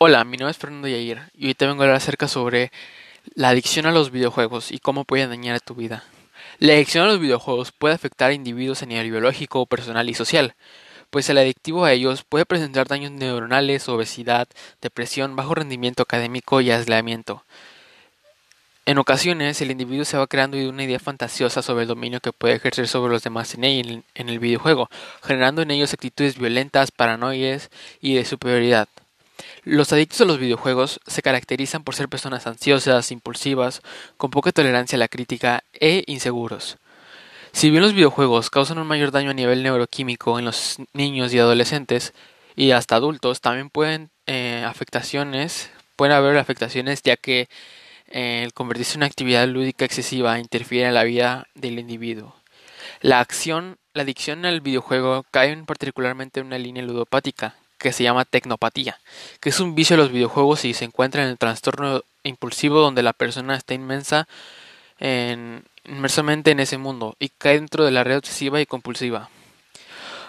Hola, mi nombre es Fernando Yair y hoy te vengo a hablar acerca sobre la adicción a los videojuegos y cómo pueden dañar a tu vida. La adicción a los videojuegos puede afectar a individuos a nivel biológico, personal y social, pues el adictivo a ellos puede presentar daños neuronales, obesidad, depresión, bajo rendimiento académico y aislamiento. En ocasiones, el individuo se va creando una idea fantasiosa sobre el dominio que puede ejercer sobre los demás en el, en el videojuego, generando en ellos actitudes violentas, paranoias y de superioridad. Los adictos a los videojuegos se caracterizan por ser personas ansiosas, impulsivas, con poca tolerancia a la crítica e inseguros. Si bien los videojuegos causan un mayor daño a nivel neuroquímico en los niños y adolescentes y hasta adultos, también pueden eh, afectaciones, pueden haber afectaciones ya que el convertirse en una actividad lúdica excesiva interfiere en la vida del individuo. La acción, la adicción al videojuego cae particularmente en una línea ludopática que se llama tecnopatía, que es un vicio de los videojuegos y se encuentra en el trastorno impulsivo donde la persona está inmensa en, inmersamente en ese mundo y cae dentro de la red obsesiva y compulsiva.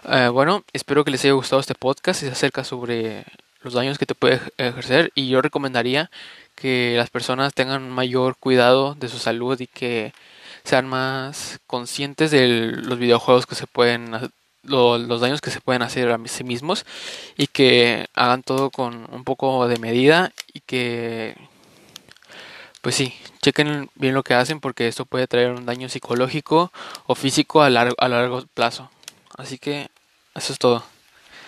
Eh, bueno, espero que les haya gustado este podcast y se acerca sobre los daños que te puede ejercer y yo recomendaría que las personas tengan mayor cuidado de su salud y que sean más conscientes de los videojuegos que se pueden los daños que se pueden hacer a sí mismos y que hagan todo con un poco de medida y que pues sí, chequen bien lo que hacen porque esto puede traer un daño psicológico o físico a largo, a largo plazo. Así que eso es todo.